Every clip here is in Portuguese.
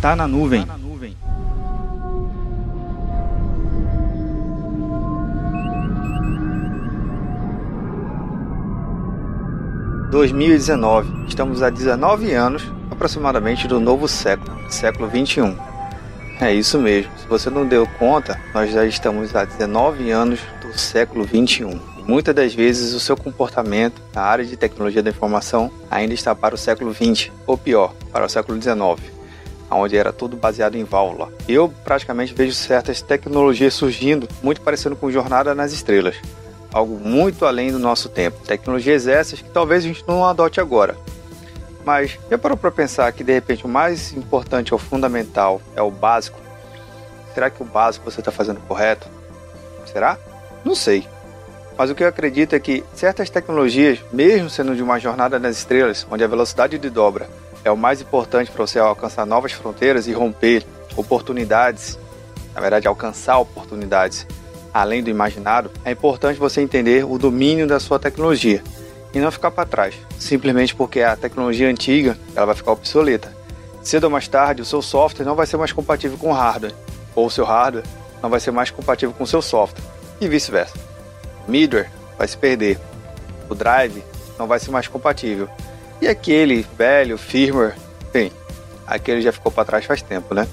Tá na nuvem. 2019. Estamos a 19 anos aproximadamente do novo século, século 21. É isso mesmo. Se você não deu conta, nós já estamos há 19 anos do século 21. Muitas das vezes o seu comportamento na área de tecnologia da informação ainda está para o século 20, ou pior, para o século 19, onde era tudo baseado em válvula. Eu praticamente vejo certas tecnologias surgindo, muito parecendo com Jornada nas Estrelas algo muito além do nosso tempo. Tecnologias essas que talvez a gente não adote agora. Mas já parou para pensar que de repente o mais importante ou fundamental é o básico? Será que o básico você está fazendo correto? Será? Não sei. Mas o que eu acredito é que certas tecnologias, mesmo sendo de uma jornada nas estrelas, onde a velocidade de dobra é o mais importante para você alcançar novas fronteiras e romper oportunidades, na verdade, alcançar oportunidades além do imaginado, é importante você entender o domínio da sua tecnologia e não ficar para trás, simplesmente porque a tecnologia antiga ela vai ficar obsoleta. Cedo ou mais tarde, o seu software não vai ser mais compatível com o hardware, ou o seu hardware não vai ser mais compatível com o seu software, e vice-versa. O middleware vai se perder, o drive não vai ser mais compatível, e aquele velho firmware, bem, aquele já ficou para trás faz tempo, né?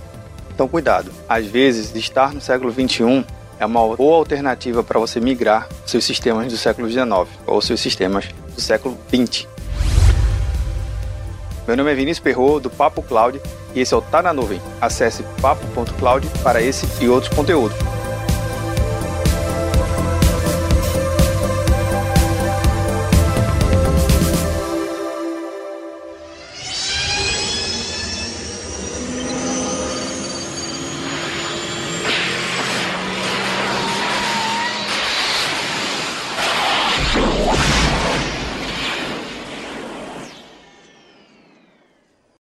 Então cuidado, às vezes estar no século 21 é uma boa alternativa para você migrar seus sistemas do século XIX ou seus sistemas do século XX. Meu nome é Vinícius Perro do Papo Cloud e esse é o Tá na Nuvem. Acesse papo.cloud para esse e outros conteúdos.